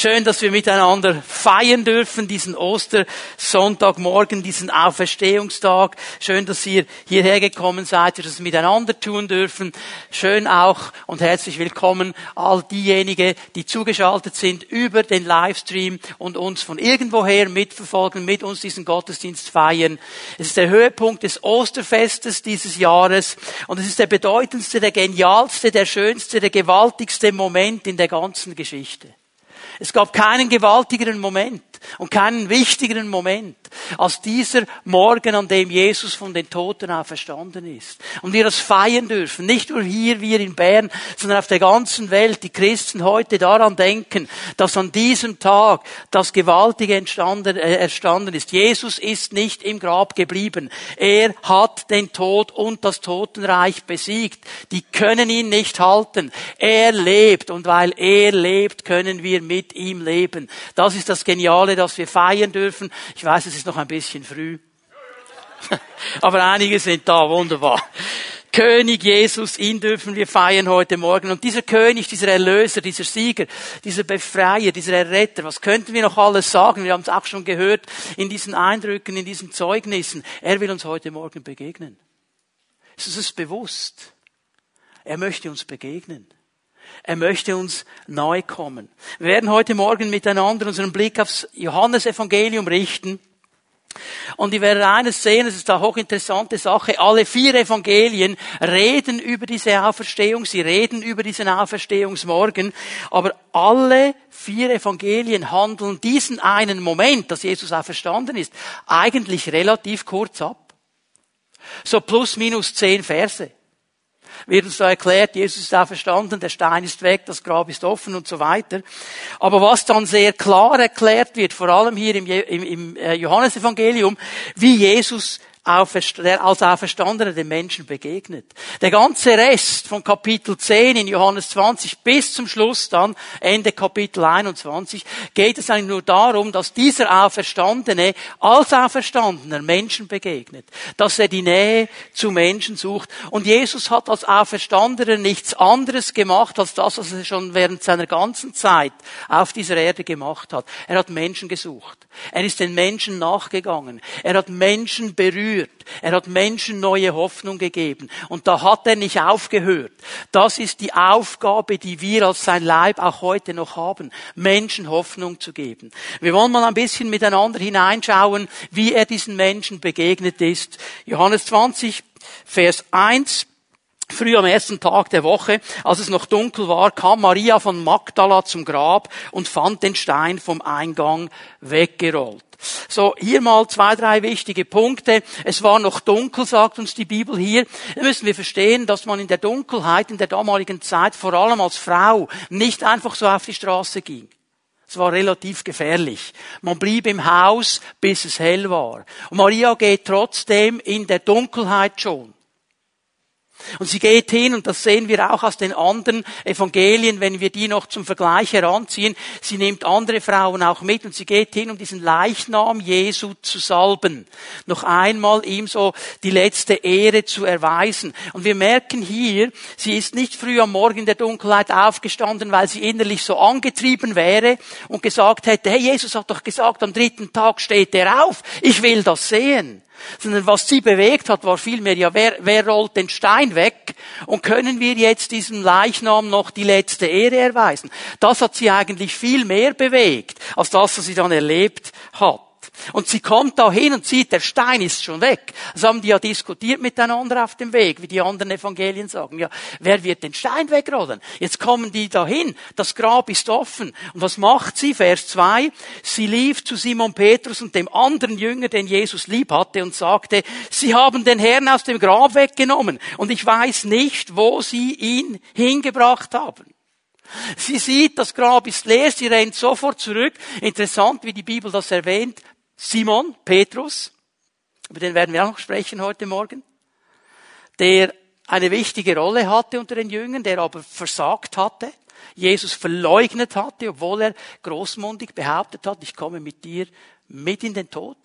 Schön, dass wir miteinander feiern dürfen, diesen Ostersonntagmorgen, diesen Auferstehungstag. Schön, dass ihr hierher gekommen seid, wir das miteinander tun dürfen. Schön auch und herzlich willkommen all diejenigen, die zugeschaltet sind über den Livestream und uns von irgendwoher mitverfolgen, mit uns diesen Gottesdienst feiern. Es ist der Höhepunkt des Osterfestes dieses Jahres und es ist der bedeutendste, der genialste, der schönste, der gewaltigste Moment in der ganzen Geschichte. Es gab keinen gewaltigeren Moment und keinen wichtigeren Moment als dieser Morgen, an dem Jesus von den Toten auferstanden ist. Und wir das feiern dürfen. Nicht nur hier, wir in Bern, sondern auf der ganzen Welt. Die Christen heute daran denken, dass an diesem Tag das Gewaltige entstanden, äh, erstanden ist. Jesus ist nicht im Grab geblieben. Er hat den Tod und das Totenreich besiegt. Die können ihn nicht halten. Er lebt und weil er lebt, können wir mit ihm leben. Das ist das Geniale, das wir feiern dürfen. Ich weiß, es ist noch ein bisschen früh. Aber einige sind da, wunderbar. König Jesus, ihn dürfen wir feiern heute Morgen. Und dieser König, dieser Erlöser, dieser Sieger, dieser Befreier, dieser Erretter, was könnten wir noch alles sagen? Wir haben es auch schon gehört in diesen Eindrücken, in diesen Zeugnissen. Er will uns heute Morgen begegnen. Ist es bewusst? Er möchte uns begegnen. Er möchte uns neu kommen. Wir werden heute Morgen miteinander unseren Blick aufs Johannesevangelium richten. Und ich werde eines sehen, es ist eine hochinteressante Sache, alle vier Evangelien reden über diese Auferstehung, sie reden über diesen Auferstehungsmorgen, aber alle vier Evangelien handeln diesen einen Moment, dass Jesus auferstanden ist, eigentlich relativ kurz ab. So plus minus zehn Verse wird uns da erklärt, Jesus ist auferstanden, der Stein ist weg, das Grab ist offen und so weiter. Aber was dann sehr klar erklärt wird, vor allem hier im äh, Johannesevangelium, wie Jesus der als Auferstandener den Menschen begegnet. Der ganze Rest von Kapitel 10 in Johannes 20 bis zum Schluss dann, Ende Kapitel 21, geht es eigentlich nur darum, dass dieser Auferstandene als Auferstandener Menschen begegnet. Dass er die Nähe zu Menschen sucht. Und Jesus hat als Auferstandener nichts anderes gemacht, als das, was er schon während seiner ganzen Zeit auf dieser Erde gemacht hat. Er hat Menschen gesucht. Er ist den Menschen nachgegangen. Er hat Menschen berührt geführt. Er hat Menschen neue Hoffnung gegeben. Und da hat er nicht aufgehört. Das ist die Aufgabe, die wir als sein Leib auch heute noch haben. Menschen Hoffnung zu geben. Wir wollen mal ein bisschen miteinander hineinschauen, wie er diesen Menschen begegnet ist. Johannes 20, Vers 1. Früh am ersten Tag der Woche, als es noch dunkel war, kam Maria von Magdala zum Grab und fand den Stein vom Eingang weggerollt. So, hier mal zwei, drei wichtige Punkte. Es war noch dunkel, sagt uns die Bibel hier. Da müssen wir verstehen, dass man in der Dunkelheit in der damaligen Zeit, vor allem als Frau, nicht einfach so auf die Straße ging. Es war relativ gefährlich. Man blieb im Haus, bis es hell war. Und Maria geht trotzdem in der Dunkelheit schon. Und sie geht hin, und das sehen wir auch aus den anderen Evangelien, wenn wir die noch zum Vergleich heranziehen, sie nimmt andere Frauen auch mit und sie geht hin, um diesen Leichnam Jesu zu salben. Noch einmal ihm so die letzte Ehre zu erweisen. Und wir merken hier, sie ist nicht früh am Morgen in der Dunkelheit aufgestanden, weil sie innerlich so angetrieben wäre und gesagt hätte, hey, Jesus hat doch gesagt, am dritten Tag steht er auf, ich will das sehen sondern was sie bewegt hat, war vielmehr, ja, wer, wer rollt den Stein weg und können wir jetzt diesem Leichnam noch die letzte Ehre erweisen? Das hat sie eigentlich viel mehr bewegt, als das, was sie dann erlebt hat. Und sie kommt da hin und sieht, der Stein ist schon weg. Das haben die ja diskutiert miteinander auf dem Weg, wie die anderen Evangelien sagen. Ja, wer wird den Stein wegrollen? Jetzt kommen die da hin, das Grab ist offen. Und was macht sie? Vers 2. Sie lief zu Simon Petrus und dem anderen Jünger, den Jesus lieb hatte, und sagte, sie haben den Herrn aus dem Grab weggenommen und ich weiß nicht, wo sie ihn hingebracht haben. Sie sieht, das Grab ist leer, sie rennt sofort zurück. Interessant, wie die Bibel das erwähnt. Simon, Petrus, über den werden wir auch noch sprechen heute Morgen, der eine wichtige Rolle hatte unter den Jüngern, der aber versagt hatte, Jesus verleugnet hatte, obwohl er großmundig behauptet hat, ich komme mit dir mit in den Tod.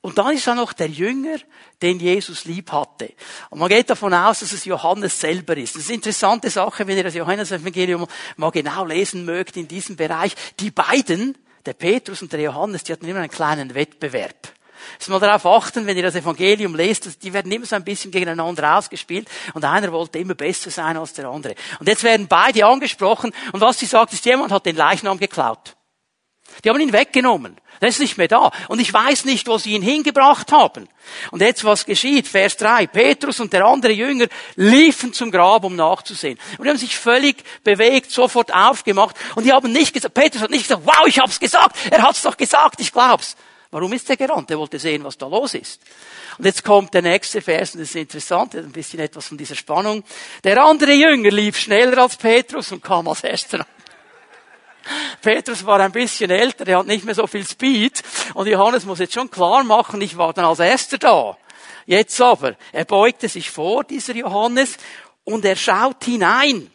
Und dann ist da noch der Jünger, den Jesus lieb hatte. Und man geht davon aus, dass es Johannes selber ist. Das ist eine interessante Sache, wenn ihr das Johannes-Evangelium mal genau lesen mögt in diesem Bereich. Die beiden, der Petrus und der Johannes, die hatten immer einen kleinen Wettbewerb. Jetzt mal darauf achten, wenn ihr das Evangelium lest, die werden immer so ein bisschen gegeneinander ausgespielt und einer wollte immer besser sein als der andere. Und jetzt werden beide angesprochen und was sie sagt, ist, jemand hat den Leichnam geklaut. Die haben ihn weggenommen. Der ist nicht mehr da. Und ich weiß nicht, wo sie ihn hingebracht haben. Und jetzt was geschieht? Vers 3. Petrus und der andere Jünger liefen zum Grab, um nachzusehen. Und die haben sich völlig bewegt, sofort aufgemacht. Und die haben nicht gesagt, Petrus hat nicht gesagt, wow, ich hab's gesagt. Er hat's doch gesagt, ich glaub's. Warum ist er gerannt? Er wollte sehen, was da los ist. Und jetzt kommt der nächste Vers, und das ist interessant, ein bisschen etwas von dieser Spannung. Der andere Jünger lief schneller als Petrus und kam als erster Petrus war ein bisschen älter, er hat nicht mehr so viel Speed. Und Johannes muss jetzt schon klar machen, ich war dann als erster da. Jetzt aber, er beugte sich vor, dieser Johannes, und er schaut hinein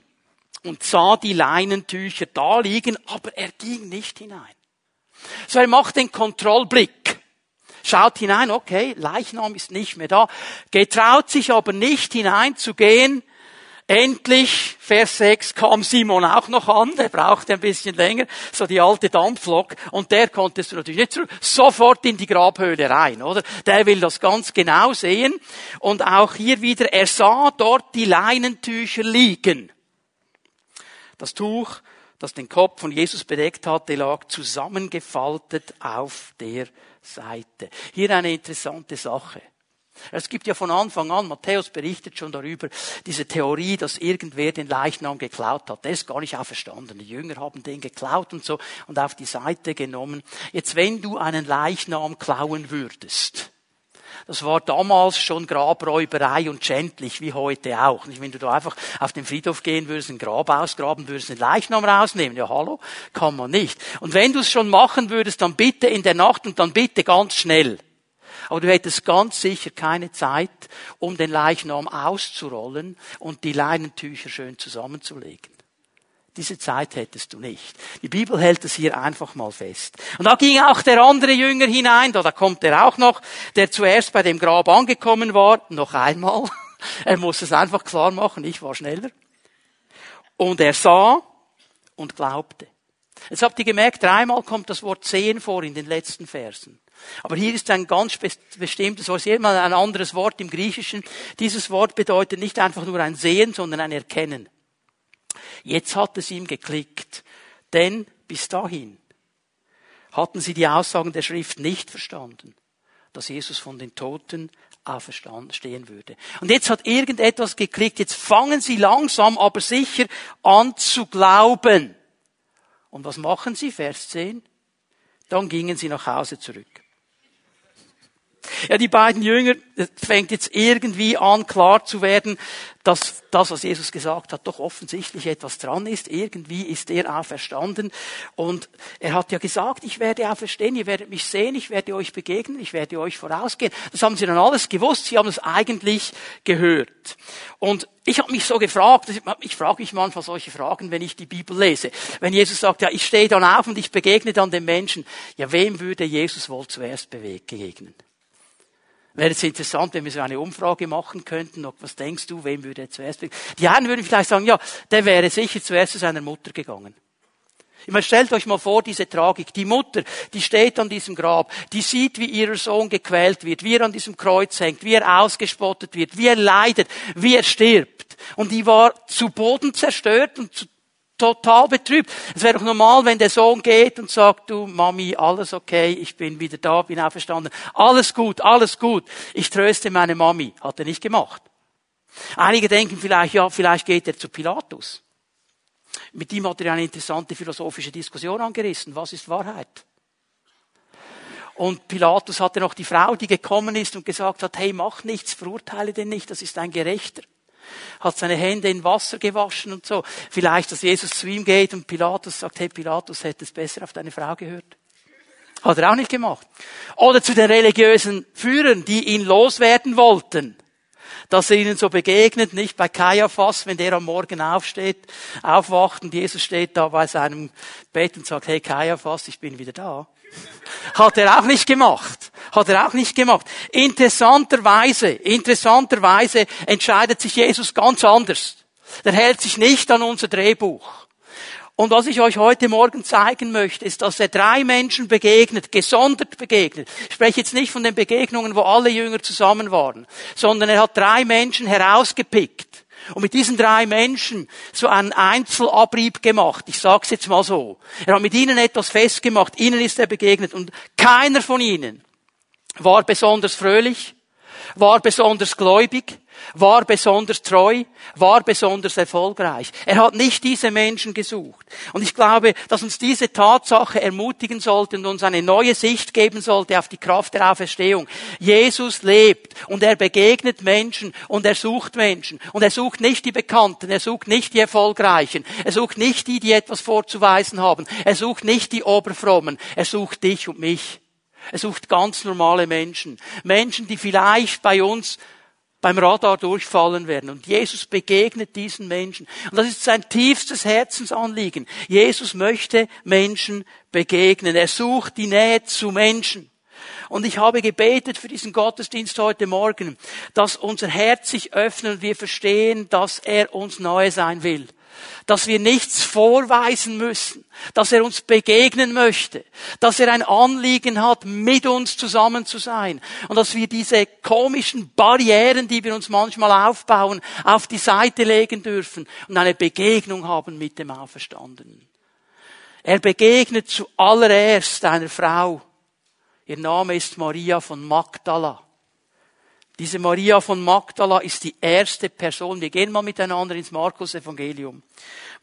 und sah die Leinentücher da liegen, aber er ging nicht hinein. So, er macht den Kontrollblick. Schaut hinein, okay, Leichnam ist nicht mehr da, getraut sich aber nicht hineinzugehen, Endlich, Vers 6, kam Simon auch noch an, der brauchte ein bisschen länger, so die alte Dampflok, und der konntest du natürlich nicht zurück, sofort in die Grabhöhle rein, oder? Der will das ganz genau sehen, und auch hier wieder, er sah dort die Leinentücher liegen. Das Tuch, das den Kopf von Jesus bedeckt hatte, lag zusammengefaltet auf der Seite. Hier eine interessante Sache. Es gibt ja von Anfang an, Matthäus berichtet schon darüber, diese Theorie, dass irgendwer den Leichnam geklaut hat. Der ist gar nicht auferstanden. Die Jünger haben den geklaut und so und auf die Seite genommen. Jetzt, wenn du einen Leichnam klauen würdest, das war damals schon Grabräuberei und schändlich, wie heute auch. Nicht, wenn du da einfach auf den Friedhof gehen würdest, ein Grab ausgraben würdest, einen Leichnam rausnehmen, ja hallo, kann man nicht. Und wenn du es schon machen würdest, dann bitte in der Nacht und dann bitte ganz schnell. Aber du hättest ganz sicher keine Zeit, um den Leichnam auszurollen und die Leinentücher schön zusammenzulegen. Diese Zeit hättest du nicht. Die Bibel hält es hier einfach mal fest. Und da ging auch der andere Jünger hinein, da, da kommt er auch noch, der zuerst bei dem Grab angekommen war, noch einmal. Er muss es einfach klar machen, ich war schneller. Und er sah und glaubte. Jetzt habt ihr gemerkt, dreimal kommt das Wort sehen vor in den letzten Versen. Aber hier ist ein ganz bestimmtes Wort, hier mal ein anderes Wort im Griechischen. Dieses Wort bedeutet nicht einfach nur ein Sehen, sondern ein Erkennen. Jetzt hat es ihm geklickt. Denn bis dahin hatten sie die Aussagen der Schrift nicht verstanden, dass Jesus von den Toten auferstanden stehen würde. Und jetzt hat irgendetwas geklickt. Jetzt fangen sie langsam, aber sicher an zu glauben. Und was machen sie? Vers 10. Dann gingen sie nach Hause zurück. Ja, die beiden Jünger, fängt jetzt irgendwie an klar zu werden, dass das, was Jesus gesagt hat, doch offensichtlich etwas dran ist. Irgendwie ist er auferstanden. Und er hat ja gesagt, ich werde auferstehen, ihr werdet mich sehen, ich werde euch begegnen, ich werde euch vorausgehen. Das haben sie dann alles gewusst, sie haben es eigentlich gehört. Und ich habe mich so gefragt, ich frage mich manchmal solche Fragen, wenn ich die Bibel lese. Wenn Jesus sagt, ja, ich stehe dann auf und ich begegne dann den Menschen, ja, wem würde Jesus wohl zuerst begegnen? Wäre es interessant, wenn wir so eine Umfrage machen könnten. Was denkst du, wem würde er zuerst begegnen? Die einen würden vielleicht sagen, ja, der wäre sicher zuerst zu seiner Mutter gegangen. Ich meine, stellt euch mal vor, diese Tragik. Die Mutter, die steht an diesem Grab, die sieht, wie ihr Sohn gequält wird, wie er an diesem Kreuz hängt, wie er ausgespottet wird, wie er leidet, wie er stirbt. Und die war zu Boden zerstört und zu total betrübt. Es wäre doch normal, wenn der Sohn geht und sagt, du Mami, alles okay, ich bin wieder da, bin auferstanden. Alles gut, alles gut. Ich tröste meine Mami. Hat er nicht gemacht. Einige denken vielleicht, ja, vielleicht geht er zu Pilatus. Mit ihm hat er eine interessante philosophische Diskussion angerissen. Was ist Wahrheit? Und Pilatus hatte noch die Frau, die gekommen ist und gesagt hat, hey, mach nichts, verurteile den nicht, das ist ein Gerechter hat seine Hände in Wasser gewaschen und so. Vielleicht, dass Jesus zu ihm geht und Pilatus sagt, hey Pilatus, hättest besser auf deine Frau gehört. Hat er auch nicht gemacht. Oder zu den religiösen Führern, die ihn loswerden wollten. Dass er ihnen so begegnet, nicht bei Kaiaphas, wenn der am Morgen aufsteht, aufwacht und Jesus steht da bei seinem Bett und sagt, hey Kaiaphas, ich bin wieder da. Hat er auch nicht gemacht. Hat er auch nicht gemacht. Interessanterweise, interessanterweise entscheidet sich Jesus ganz anders. Der hält sich nicht an unser Drehbuch. Und was ich euch heute Morgen zeigen möchte, ist, dass er drei Menschen begegnet, gesondert begegnet. Ich spreche jetzt nicht von den Begegnungen, wo alle Jünger zusammen waren, sondern er hat drei Menschen herausgepickt und mit diesen drei Menschen so einen Einzelabrieb gemacht. Ich sag's jetzt mal so. Er hat mit ihnen etwas festgemacht. Ihnen ist er begegnet und keiner von ihnen war besonders fröhlich, war besonders gläubig, war besonders treu, war besonders erfolgreich. Er hat nicht diese Menschen gesucht. Und ich glaube, dass uns diese Tatsache ermutigen sollte und uns eine neue Sicht geben sollte auf die Kraft der Auferstehung. Jesus lebt und er begegnet Menschen und er sucht Menschen. Und er sucht nicht die Bekannten, er sucht nicht die Erfolgreichen, er sucht nicht die, die etwas vorzuweisen haben, er sucht nicht die Oberfrommen, er sucht dich und mich. Er sucht ganz normale Menschen. Menschen, die vielleicht bei uns beim Radar durchfallen werden. Und Jesus begegnet diesen Menschen. Und das ist sein tiefstes Herzensanliegen. Jesus möchte Menschen begegnen. Er sucht die Nähe zu Menschen. Und ich habe gebetet für diesen Gottesdienst heute Morgen, dass unser Herz sich öffnet und wir verstehen, dass er uns neu sein will dass wir nichts vorweisen müssen, dass er uns begegnen möchte, dass er ein Anliegen hat, mit uns zusammen zu sein und dass wir diese komischen Barrieren, die wir uns manchmal aufbauen, auf die Seite legen dürfen und eine Begegnung haben mit dem Auferstandenen. Er begegnet zuallererst einer Frau. Ihr Name ist Maria von Magdala. Diese Maria von Magdala ist die erste Person. Wir gehen mal miteinander ins Markus Evangelium.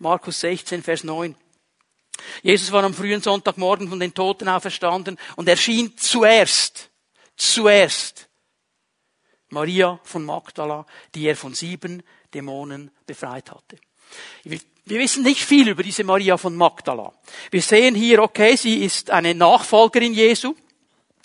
Markus 16, Vers 9. Jesus war am frühen Sonntagmorgen von den Toten auferstanden und erschien zuerst, zuerst Maria von Magdala, die er von sieben Dämonen befreit hatte. Wir wissen nicht viel über diese Maria von Magdala. Wir sehen hier, okay, sie ist eine Nachfolgerin Jesu.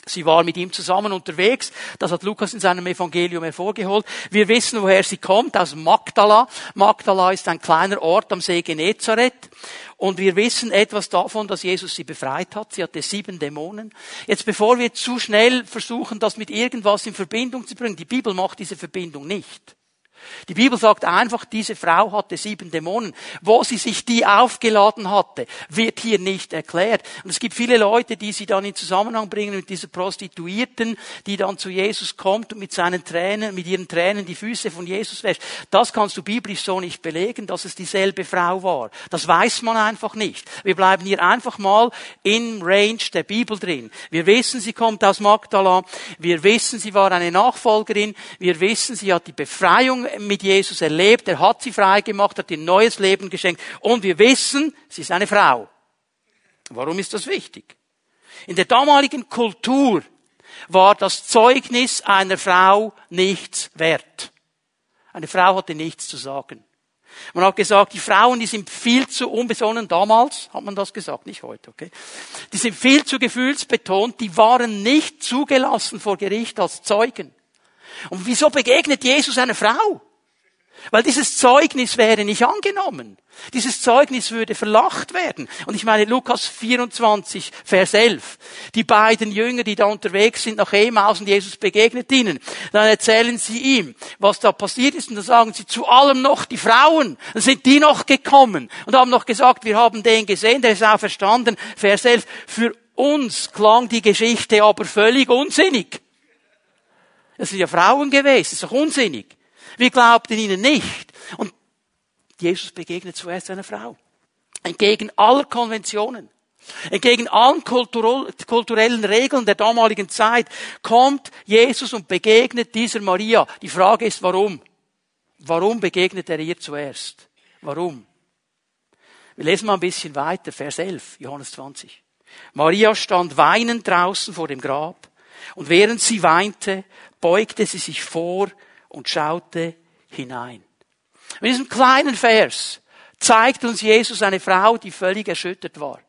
Sie war mit ihm zusammen unterwegs. Das hat Lukas in seinem Evangelium hervorgeholt. Wir wissen, woher sie kommt, aus Magdala. Magdala ist ein kleiner Ort am See Genezareth. Und wir wissen etwas davon, dass Jesus sie befreit hat. Sie hatte sieben Dämonen. Jetzt, bevor wir zu schnell versuchen, das mit irgendwas in Verbindung zu bringen, die Bibel macht diese Verbindung nicht. Die Bibel sagt einfach, diese Frau hatte sieben Dämonen. Wo sie sich die aufgeladen hatte, wird hier nicht erklärt. Und es gibt viele Leute, die sie dann in Zusammenhang bringen mit dieser Prostituierten, die dann zu Jesus kommt und mit seinen Tränen, mit ihren Tränen die Füße von Jesus wäscht. Das kannst du biblisch so nicht belegen, dass es dieselbe Frau war. Das weiß man einfach nicht. Wir bleiben hier einfach mal im Range der Bibel drin. Wir wissen, sie kommt aus Magdala. Wir wissen, sie war eine Nachfolgerin. Wir wissen, sie hat die Befreiung mit Jesus erlebt, er hat sie frei gemacht, hat ihr neues Leben geschenkt und wir wissen, sie ist eine Frau. Warum ist das wichtig? In der damaligen Kultur war das Zeugnis einer Frau nichts wert. Eine Frau hatte nichts zu sagen. Man hat gesagt, die Frauen, die sind viel zu unbesonnen damals, hat man das gesagt, nicht heute, okay? Die sind viel zu gefühlsbetont, die waren nicht zugelassen vor Gericht als Zeugen. Und wieso begegnet Jesus einer Frau? Weil dieses Zeugnis wäre nicht angenommen. Dieses Zeugnis würde verlacht werden. Und ich meine, Lukas 24, Vers 11. Die beiden Jünger, die da unterwegs sind nach Emaus und Jesus begegnet ihnen. Dann erzählen sie ihm, was da passiert ist. Und dann sagen sie zu allem noch die Frauen. Dann sind die noch gekommen und haben noch gesagt, wir haben den gesehen, der ist auch verstanden. Vers 11. Für uns klang die Geschichte aber völlig unsinnig. Das sind ja Frauen gewesen, das ist doch unsinnig. Wir glaubten ihnen nicht. Und Jesus begegnet zuerst einer Frau. Entgegen aller Konventionen. Entgegen allen kulturellen Regeln der damaligen Zeit kommt Jesus und begegnet dieser Maria. Die Frage ist, warum? Warum begegnet er ihr zuerst? Warum? Wir lesen mal ein bisschen weiter, Vers 11, Johannes 20. Maria stand weinend draußen vor dem Grab und während sie weinte, beugte sie sich vor und schaute hinein. In diesem kleinen Vers zeigt uns Jesus eine Frau, die völlig erschüttert war,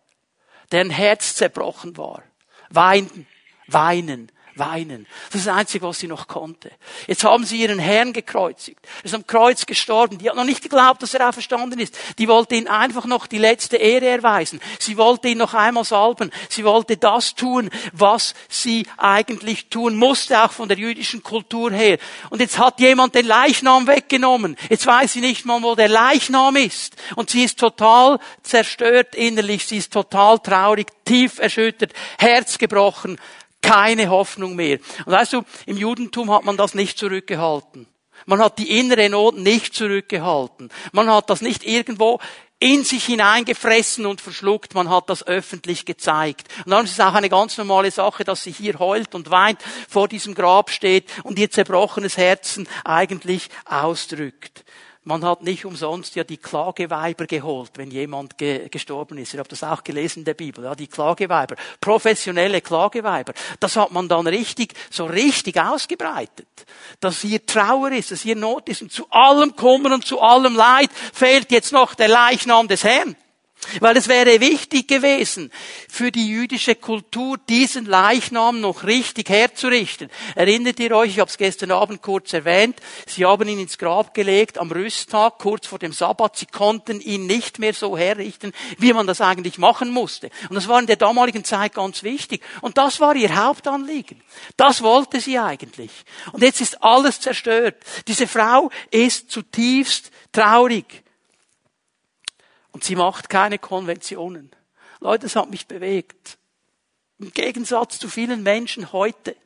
deren Herz zerbrochen war. Weinen, weinen, weinen. Das ist das Einzige, was sie noch konnte. Jetzt haben sie ihren Herrn gekreuzigt. Er ist am Kreuz gestorben. Die hat noch nicht geglaubt, dass er auferstanden ist. Die wollte ihn einfach noch die letzte Ehre erweisen. Sie wollte ihn noch einmal salben. Sie wollte das tun, was sie eigentlich tun musste, auch von der jüdischen Kultur her. Und jetzt hat jemand den Leichnam weggenommen. Jetzt weiß sie nicht mal, wo der Leichnam ist. Und sie ist total zerstört innerlich. Sie ist total traurig, tief erschüttert, Herz gebrochen keine Hoffnung mehr. Und weißt du, im Judentum hat man das nicht zurückgehalten. Man hat die innere Not nicht zurückgehalten. Man hat das nicht irgendwo in sich hineingefressen und verschluckt. Man hat das öffentlich gezeigt. Und darum ist es auch eine ganz normale Sache, dass sie hier heult und weint, vor diesem Grab steht und ihr zerbrochenes Herzen eigentlich ausdrückt. Man hat nicht umsonst ja die Klageweiber geholt, wenn jemand ge gestorben ist. Ihr habt das auch gelesen in der Bibel, ja, die Klageweiber. Professionelle Klageweiber. Das hat man dann richtig, so richtig ausgebreitet. Dass hier Trauer ist, dass hier Not ist und zu allem Kummer und zu allem Leid fehlt jetzt noch der Leichnam des Herrn. Weil es wäre wichtig gewesen, für die jüdische Kultur diesen Leichnam noch richtig herzurichten. Erinnert ihr euch, ich habe es gestern Abend kurz erwähnt, sie haben ihn ins Grab gelegt am Rüsttag, kurz vor dem Sabbat. Sie konnten ihn nicht mehr so herrichten, wie man das eigentlich machen musste. Und das war in der damaligen Zeit ganz wichtig. Und das war ihr Hauptanliegen. Das wollte sie eigentlich. Und jetzt ist alles zerstört. Diese Frau ist zutiefst traurig. Und sie macht keine Konventionen. Leute, das hat mich bewegt. Im Gegensatz zu vielen Menschen heute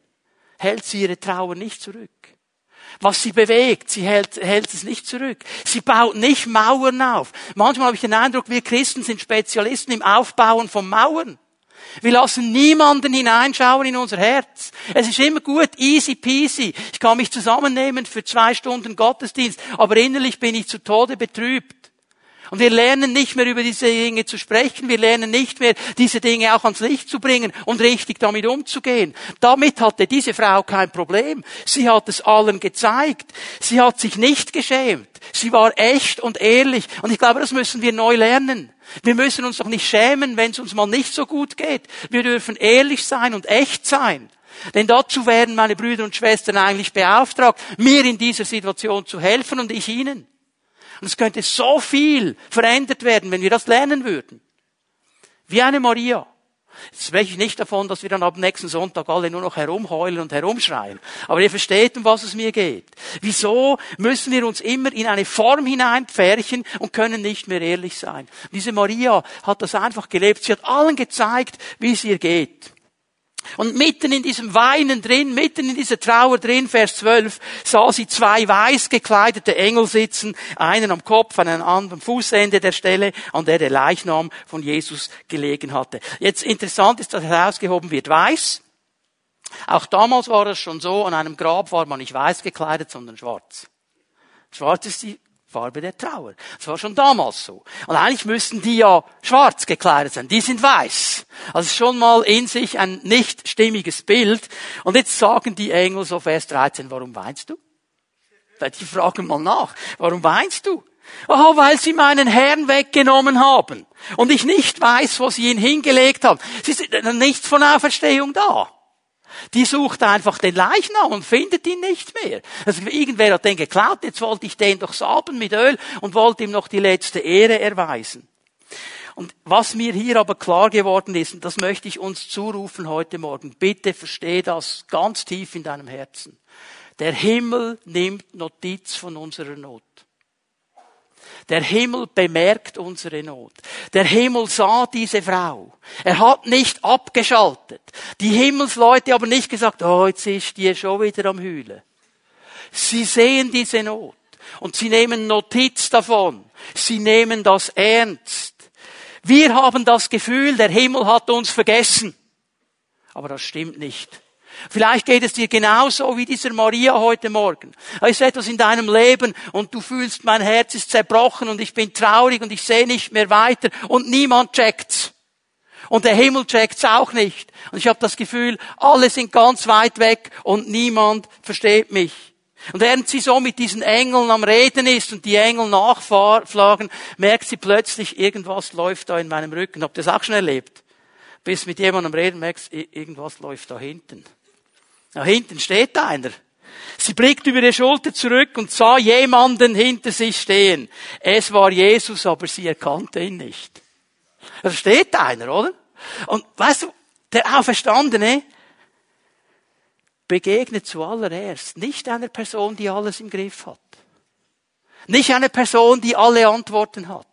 hält sie ihre Trauer nicht zurück. Was sie bewegt, sie hält, hält es nicht zurück. Sie baut nicht Mauern auf. Manchmal habe ich den Eindruck, wir Christen sind Spezialisten im Aufbauen von Mauern. Wir lassen niemanden hineinschauen in unser Herz. Es ist immer gut, easy peasy. Ich kann mich zusammennehmen für zwei Stunden Gottesdienst, aber innerlich bin ich zu Tode betrübt. Und wir lernen nicht mehr über diese Dinge zu sprechen. Wir lernen nicht mehr, diese Dinge auch ans Licht zu bringen und richtig damit umzugehen. Damit hatte diese Frau kein Problem. Sie hat es allen gezeigt. Sie hat sich nicht geschämt. Sie war echt und ehrlich. Und ich glaube, das müssen wir neu lernen. Wir müssen uns doch nicht schämen, wenn es uns mal nicht so gut geht. Wir dürfen ehrlich sein und echt sein. Denn dazu werden meine Brüder und Schwestern eigentlich beauftragt, mir in dieser Situation zu helfen und ich ihnen. Und es könnte so viel verändert werden, wenn wir das lernen würden. Wie eine Maria. Jetzt spreche ich nicht davon, dass wir dann ab nächsten Sonntag alle nur noch herumheulen und herumschreien. Aber ihr versteht, um was es mir geht. Wieso müssen wir uns immer in eine Form hineinpferchen und können nicht mehr ehrlich sein? Diese Maria hat das einfach gelebt. Sie hat allen gezeigt, wie es ihr geht. Und mitten in diesem Weinen drin, mitten in dieser Trauer drin, Vers 12, sah sie zwei weiß gekleidete Engel sitzen, einen am Kopf, einen anderen Fußende der Stelle, an der der Leichnam von Jesus gelegen hatte. Jetzt interessant ist, dass herausgehoben wird, weiß. Auch damals war es schon so, an einem Grab war man nicht weiß gekleidet, sondern schwarz. Schwarz ist die Farbe der Trauer. Das war schon damals so. Und eigentlich müssten die ja schwarz gekleidet sein. Die sind weiß. Also schon mal in sich ein nicht stimmiges Bild. Und jetzt sagen die Engel so Vers 13, warum weinst du? Die fragen mal nach. Warum weinst du? Oh, weil sie meinen Herrn weggenommen haben. Und ich nicht weiß, wo sie ihn hingelegt haben. Es ist nichts von Auferstehung da. Die sucht einfach den Leichnam und findet ihn nicht mehr. Also irgendwer hat den geklaut, jetzt wollte ich den doch salben mit Öl und wollte ihm noch die letzte Ehre erweisen. Und was mir hier aber klar geworden ist, und das möchte ich uns zurufen heute Morgen, bitte versteh das ganz tief in deinem Herzen. Der Himmel nimmt Notiz von unserer Not. Der Himmel bemerkt unsere Not. Der Himmel sah diese Frau. Er hat nicht abgeschaltet. Die Himmelsleute haben nicht gesagt, oh, jetzt ist die schon wieder am Hühlen. Sie sehen diese Not und sie nehmen Notiz davon. Sie nehmen das ernst. Wir haben das Gefühl, der Himmel hat uns vergessen. Aber das stimmt nicht. Vielleicht geht es dir genauso wie dieser Maria heute Morgen. Da ist etwas in deinem Leben und du fühlst, mein Herz ist zerbrochen und ich bin traurig und ich sehe nicht mehr weiter und niemand checkt's. Und der Himmel checkt's auch nicht. Und ich habe das Gefühl, alle sind ganz weit weg und niemand versteht mich. Und während sie so mit diesen Engeln am Reden ist und die Engel nachfragen, merkt sie plötzlich, irgendwas läuft da in meinem Rücken. Habt ihr das auch schon erlebt? Bis mit jemandem reden merkst, irgendwas läuft da hinten. Da hinten steht einer. Sie blickt über ihre Schulter zurück und sah jemanden hinter sich stehen. Es war Jesus, aber sie erkannte ihn nicht. Da steht einer, oder? Und weißt du, der Auferstandene begegnet zuallererst nicht einer Person, die alles im Griff hat. Nicht eine Person, die alle Antworten hat.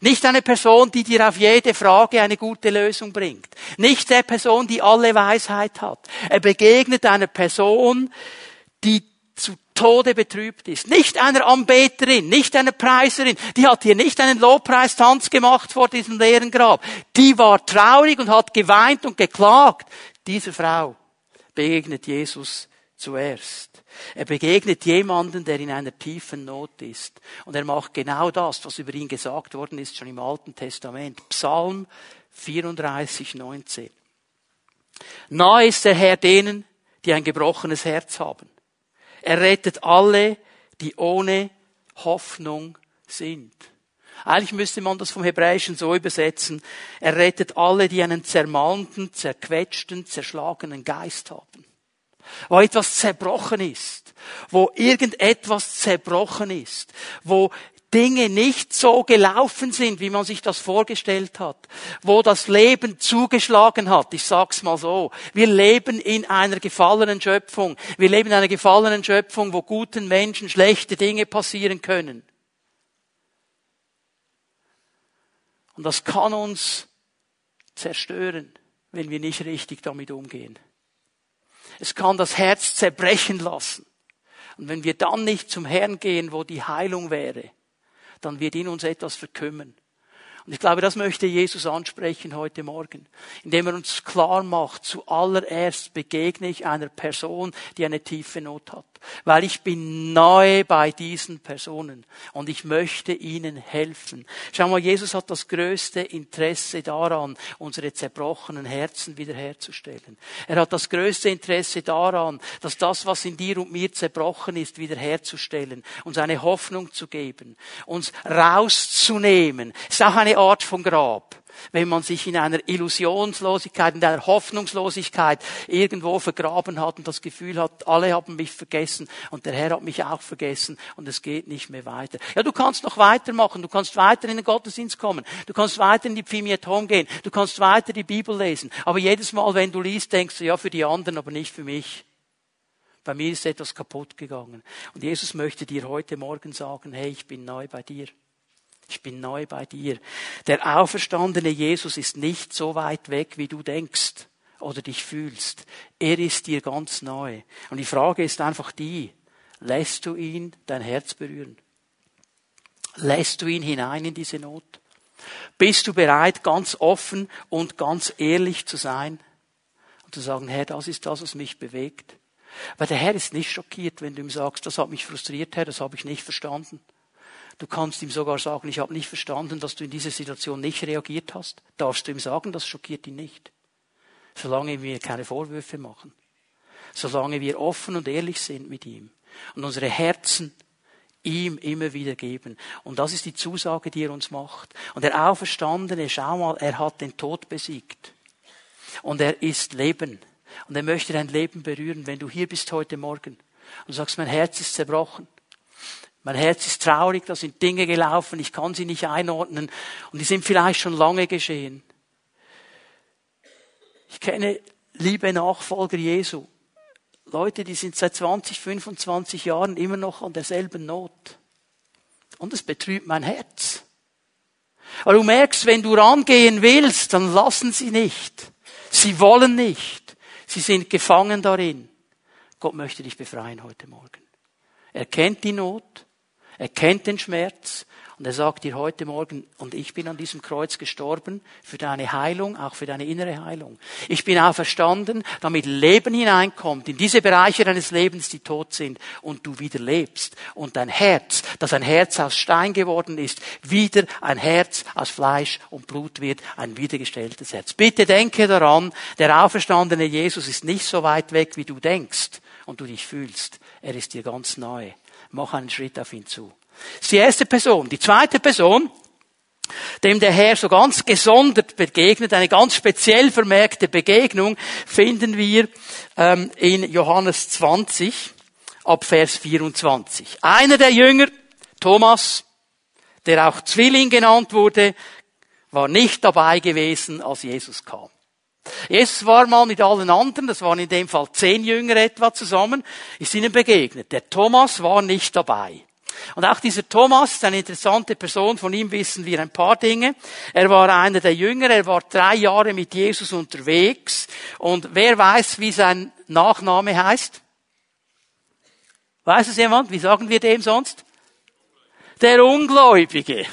Nicht eine Person, die dir auf jede Frage eine gute Lösung bringt. Nicht der Person, die alle Weisheit hat. Er begegnet einer Person, die zu Tode betrübt ist. Nicht einer Anbeterin, nicht einer Preiserin. Die hat hier nicht einen Lobpreistanz gemacht vor diesem leeren Grab. Die war traurig und hat geweint und geklagt. Dieser Frau begegnet Jesus zuerst. Er begegnet jemanden, der in einer tiefen Not ist. Und er macht genau das, was über ihn gesagt worden ist, schon im Alten Testament. Psalm 34, 19. Nahe ist der Herr denen, die ein gebrochenes Herz haben. Er rettet alle, die ohne Hoffnung sind. Eigentlich müsste man das vom Hebräischen so übersetzen. Er rettet alle, die einen zermalmten, zerquetschten, zerschlagenen Geist haben wo etwas zerbrochen ist, wo irgendetwas zerbrochen ist, wo Dinge nicht so gelaufen sind, wie man sich das vorgestellt hat, wo das Leben zugeschlagen hat. Ich sag's mal so. Wir leben in einer gefallenen Schöpfung. Wir leben in einer gefallenen Schöpfung, wo guten Menschen schlechte Dinge passieren können. Und das kann uns zerstören, wenn wir nicht richtig damit umgehen. Es kann das Herz zerbrechen lassen. Und wenn wir dann nicht zum Herrn gehen, wo die Heilung wäre, dann wird in uns etwas verkümmern. Und ich glaube, das möchte Jesus ansprechen heute Morgen, indem er uns klar macht, zuallererst begegne ich einer Person, die eine tiefe Not hat weil ich bin nahe bei diesen Personen und ich möchte ihnen helfen. Schau mal, Jesus hat das größte Interesse daran, unsere zerbrochenen Herzen wiederherzustellen. Er hat das größte Interesse daran, dass das, was in dir und mir zerbrochen ist, wiederherzustellen, uns eine Hoffnung zu geben, uns rauszunehmen. ist auch eine Art von Grab wenn man sich in einer Illusionslosigkeit, in einer Hoffnungslosigkeit irgendwo vergraben hat und das Gefühl hat, alle haben mich vergessen und der Herr hat mich auch vergessen und es geht nicht mehr weiter. Ja, du kannst noch weitermachen, du kannst weiter in den Gottesdienst kommen, du kannst weiter in die Pfimiet Home gehen, du kannst weiter die Bibel lesen, aber jedes Mal, wenn du liest, denkst du, ja, für die anderen, aber nicht für mich. Bei mir ist etwas kaputt gegangen. Und Jesus möchte dir heute Morgen sagen, hey, ich bin neu bei dir. Ich bin neu bei dir. Der auferstandene Jesus ist nicht so weit weg, wie du denkst oder dich fühlst. Er ist dir ganz neu. Und die Frage ist einfach die, lässt du ihn dein Herz berühren? Lässt du ihn hinein in diese Not? Bist du bereit, ganz offen und ganz ehrlich zu sein und zu sagen, Herr, das ist das, was mich bewegt? Weil der Herr ist nicht schockiert, wenn du ihm sagst, das hat mich frustriert, Herr, das habe ich nicht verstanden. Du kannst ihm sogar sagen, ich habe nicht verstanden, dass du in dieser Situation nicht reagiert hast. Darfst du ihm sagen, das schockiert ihn nicht. Solange wir keine Vorwürfe machen. Solange wir offen und ehrlich sind mit ihm. Und unsere Herzen ihm immer wieder geben. Und das ist die Zusage, die er uns macht. Und der Auferstandene, schau mal, er hat den Tod besiegt. Und er ist Leben. Und er möchte dein Leben berühren, wenn du hier bist heute Morgen und sagst, mein Herz ist zerbrochen. Mein Herz ist traurig, da sind Dinge gelaufen, ich kann sie nicht einordnen und die sind vielleicht schon lange geschehen. Ich kenne liebe Nachfolger Jesu. Leute, die sind seit 20, 25 Jahren immer noch an derselben Not. Und es betrübt mein Herz. Aber du merkst, wenn du rangehen willst, dann lassen sie nicht. Sie wollen nicht. Sie sind gefangen darin. Gott möchte dich befreien heute Morgen. Er kennt die Not. Er kennt den Schmerz und er sagt dir heute Morgen, und ich bin an diesem Kreuz gestorben für deine Heilung, auch für deine innere Heilung. Ich bin auferstanden, damit Leben hineinkommt in diese Bereiche deines Lebens, die tot sind, und du wieder lebst. Und dein Herz, das ein Herz aus Stein geworden ist, wieder ein Herz aus Fleisch und Blut wird, ein wiedergestelltes Herz. Bitte denke daran, der auferstandene Jesus ist nicht so weit weg, wie du denkst und du dich fühlst. Er ist dir ganz neu. Mach einen Schritt auf ihn zu. Das ist die erste Person. Die zweite Person dem der Herr so ganz gesondert begegnet, eine ganz speziell vermerkte Begegnung, finden wir ähm, in Johannes 20 ab Vers 24. Einer der Jünger, Thomas, der auch Zwilling genannt wurde, war nicht dabei gewesen, als Jesus kam. Jesus war mal mit allen anderen, das waren in dem Fall zehn Jünger etwa zusammen, ist ihnen begegnet. Der Thomas war nicht dabei. Und auch dieser Thomas ist eine interessante Person, von ihm wissen wir ein paar Dinge. Er war einer der Jünger, er war drei Jahre mit Jesus unterwegs. Und wer weiß, wie sein Nachname heißt? Weiß es jemand? Wie sagen wir dem sonst? Der Ungläubige.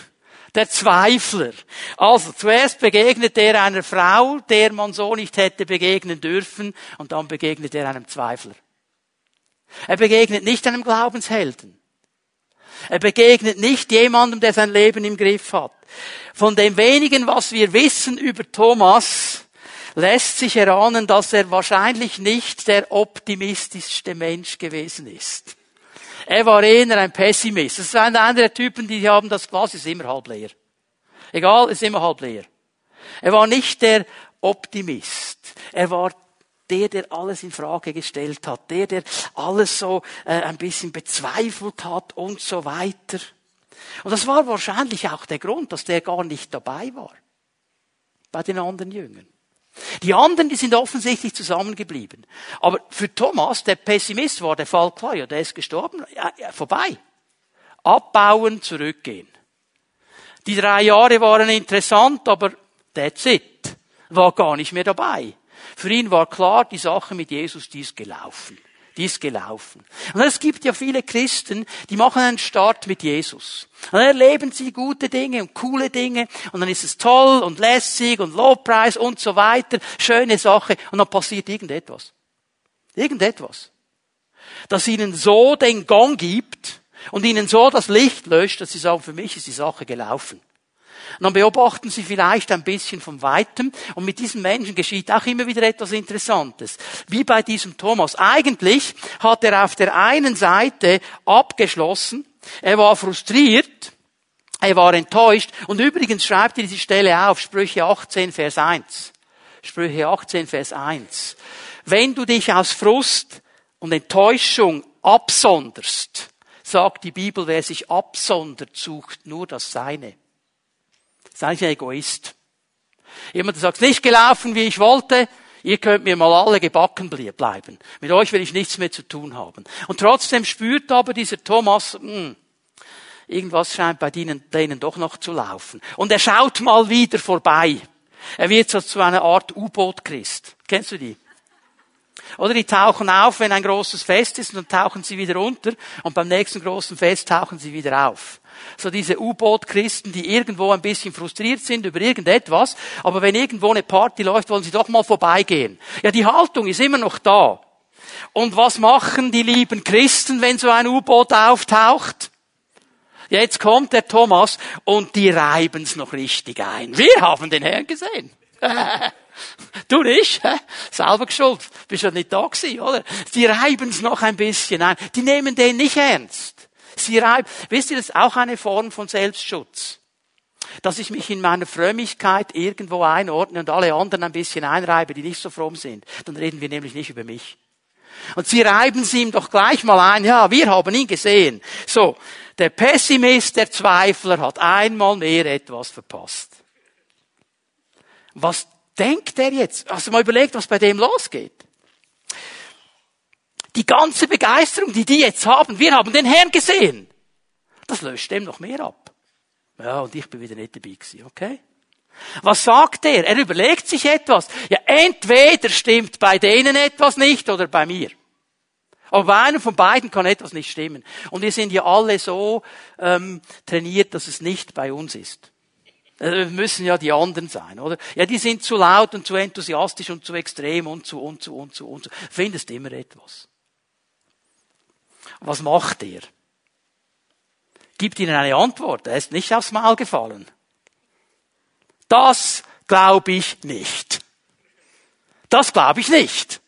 Der Zweifler. Also, zuerst begegnet er einer Frau, der man so nicht hätte begegnen dürfen, und dann begegnet er einem Zweifler. Er begegnet nicht einem Glaubenshelden. Er begegnet nicht jemandem, der sein Leben im Griff hat. Von dem wenigen, was wir wissen über Thomas, lässt sich erahnen, dass er wahrscheinlich nicht der optimistischste Mensch gewesen ist. Er war eher ein Pessimist. Das ist einer der Typen, die haben das Glas ist immer halb leer. Egal, ist immer halb leer. Er war nicht der Optimist. Er war der, der alles in Frage gestellt hat, der, der alles so äh, ein bisschen bezweifelt hat und so weiter. Und das war wahrscheinlich auch der Grund, dass der gar nicht dabei war bei den anderen Jüngern. Die anderen, die sind offensichtlich zusammengeblieben. Aber für Thomas, der Pessimist, war der Fall klar. Ja, der ist gestorben. Ja, ja, vorbei. Abbauen, zurückgehen. Die drei Jahre waren interessant, aber that's it. War gar nicht mehr dabei. Für ihn war klar, die Sache mit Jesus, die ist gelaufen. Die ist gelaufen. Und es gibt ja viele Christen, die machen einen Start mit Jesus. Und dann erleben sie gute Dinge und coole Dinge und dann ist es toll und lässig und Lobpreis und so weiter. Schöne Sache. Und dann passiert irgendetwas. Irgendetwas. Das ihnen so den Gong gibt und ihnen so das Licht löscht, dass sie sagen, für mich ist die Sache gelaufen. Und dann beobachten Sie vielleicht ein bisschen von weitem. Und mit diesen Menschen geschieht auch immer wieder etwas Interessantes. Wie bei diesem Thomas. Eigentlich hat er auf der einen Seite abgeschlossen. Er war frustriert. Er war enttäuscht. Und übrigens schreibt er diese Stelle auf. Sprüche 18, Vers 1. Sprüche 18, Vers 1. Wenn du dich aus Frust und Enttäuschung absonderst, sagt die Bibel, wer sich absondert, sucht nur das Seine. Sei ein Egoist. Jemand sagt, nicht gelaufen, wie ich wollte, ihr könnt mir mal alle gebacken bleiben. Mit euch will ich nichts mehr zu tun haben. Und trotzdem spürt aber dieser Thomas, mh, hm, irgendwas scheint bei denen, denen doch noch zu laufen. Und er schaut mal wieder vorbei. Er wird so zu einer Art U-Boot-Christ. Kennst du die? Oder die tauchen auf, wenn ein großes Fest ist, und dann tauchen sie wieder unter, und beim nächsten großen Fest tauchen sie wieder auf. So diese U-Boot-Christen, die irgendwo ein bisschen frustriert sind über irgendetwas, aber wenn irgendwo eine Party läuft, wollen sie doch mal vorbeigehen. Ja, die Haltung ist immer noch da. Und was machen die lieben Christen, wenn so ein U-Boot auftaucht? Jetzt kommt der Thomas und die reiben's noch richtig ein. Wir haben den Herrn gesehen. Du nicht, hä? Selber geschuld. Bist ja nicht da gewesen, oder? Die reiben's noch ein bisschen ein. Die nehmen den nicht ernst. Sie reiben. Wisst ihr, das ist auch eine Form von Selbstschutz. Dass ich mich in meiner Frömmigkeit irgendwo einordne und alle anderen ein bisschen einreibe, die nicht so fromm sind. Dann reden wir nämlich nicht über mich. Und sie reiben sie ihm doch gleich mal ein, ja, wir haben ihn gesehen. So, der Pessimist, der Zweifler hat einmal mehr etwas verpasst. Was denkt er jetzt? Hast du mal überlegt, was bei dem losgeht? Die ganze Begeisterung, die die jetzt haben, wir haben den Herrn gesehen. Das löscht dem noch mehr ab. Ja, und ich bin wieder nicht dabei gewesen, okay? Was sagt er? Er überlegt sich etwas. Ja, entweder stimmt bei denen etwas nicht oder bei mir. Aber bei einem von beiden kann etwas nicht stimmen. Und wir sind ja alle so ähm, trainiert, dass es nicht bei uns ist. Äh, müssen ja die anderen sein, oder? Ja, die sind zu laut und zu enthusiastisch und zu extrem und zu und zu und zu und zu. Findest immer etwas. Was macht er? Gibt ihnen eine Antwort. Er ist nicht aufs Maul gefallen. Das glaube ich nicht. Das glaube ich nicht.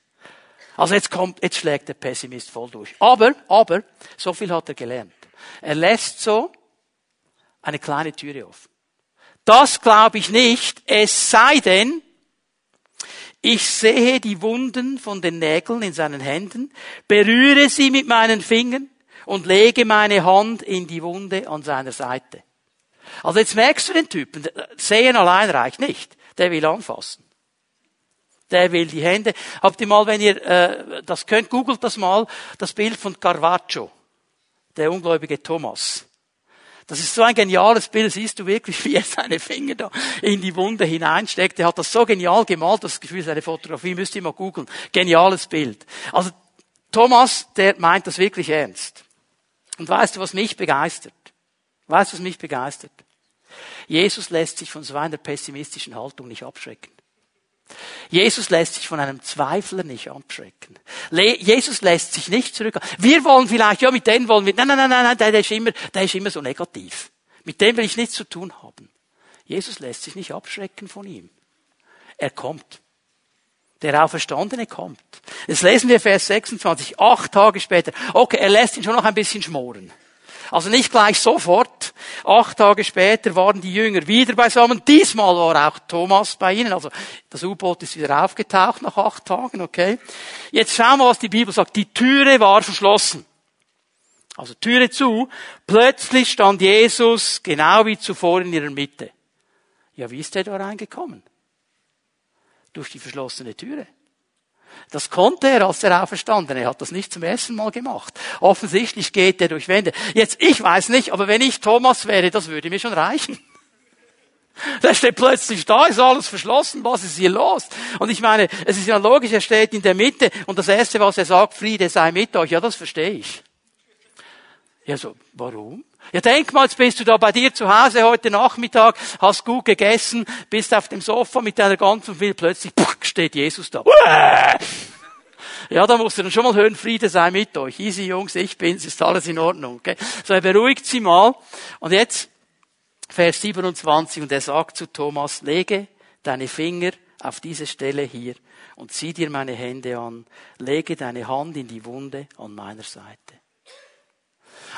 Also jetzt kommt, jetzt schlägt der Pessimist voll durch. Aber, aber, so viel hat er gelernt. Er lässt so eine kleine Türe offen. Das glaube ich nicht, es sei denn, ich sehe die Wunden von den Nägeln in seinen Händen, berühre sie mit meinen Fingern und lege meine Hand in die Wunde an seiner Seite. Also jetzt merkst du den Typen, sehen allein reicht nicht. Der will anfassen. Der will die Hände. Habt ihr mal, wenn ihr äh, das könnt, googelt das mal, das Bild von Caravaggio, der ungläubige Thomas. Das ist so ein geniales Bild, siehst du wirklich, wie er seine Finger da in die Wunde hineinsteckt. Er hat das so genial gemalt, das Gefühl, seine Fotografie müsst ihr mal googeln. Geniales Bild. Also Thomas, der meint das wirklich ernst. Und weißt du, was mich begeistert? Weißt du, was mich begeistert? Jesus lässt sich von so einer pessimistischen Haltung nicht abschrecken. Jesus lässt sich von einem Zweifler nicht abschrecken. Jesus lässt sich nicht zurück. Wir wollen vielleicht, ja, mit denen wollen wir, nein, nein, nein, nein, der, der ist immer, der ist immer so negativ. Mit dem will ich nichts zu tun haben. Jesus lässt sich nicht abschrecken von ihm. Er kommt. Der Auferstandene kommt. Jetzt lesen wir Vers 26, acht Tage später. Okay, er lässt ihn schon noch ein bisschen schmoren. Also nicht gleich sofort. Acht Tage später waren die Jünger wieder beisammen. Diesmal war auch Thomas bei ihnen. Also das U-Boot ist wieder aufgetaucht nach acht Tagen, okay? Jetzt schauen wir, was die Bibel sagt. Die Türe war verschlossen. Also Türe zu. Plötzlich stand Jesus genau wie zuvor in ihrer Mitte. Ja, wie ist er da reingekommen? Durch die verschlossene Türe. Das konnte er, als er auferstanden. Er hat das nicht zum ersten Mal gemacht. Offensichtlich geht er durch Wände. Jetzt, ich weiß nicht, aber wenn ich Thomas wäre, das würde mir schon reichen. Der steht plötzlich da, ist alles verschlossen, was ist hier los? Und ich meine, es ist ja logisch, er steht in der Mitte und das Erste, was er sagt, Friede sei mit euch, ja, das verstehe ich. Ja, so, warum? Ja, denk mal, jetzt bist du da bei dir zu Hause heute Nachmittag, hast gut gegessen, bist auf dem Sofa mit deiner ganzen Familie, plötzlich steht Jesus da. Ja, da musst du dann schon mal hören, Friede sei mit euch. Easy Jungs, ich bin's, ist alles in Ordnung. Okay? So, er beruhigt sie mal. Und jetzt, Vers 27, und er sagt zu Thomas, lege deine Finger auf diese Stelle hier und zieh dir meine Hände an, lege deine Hand in die Wunde an meiner Seite.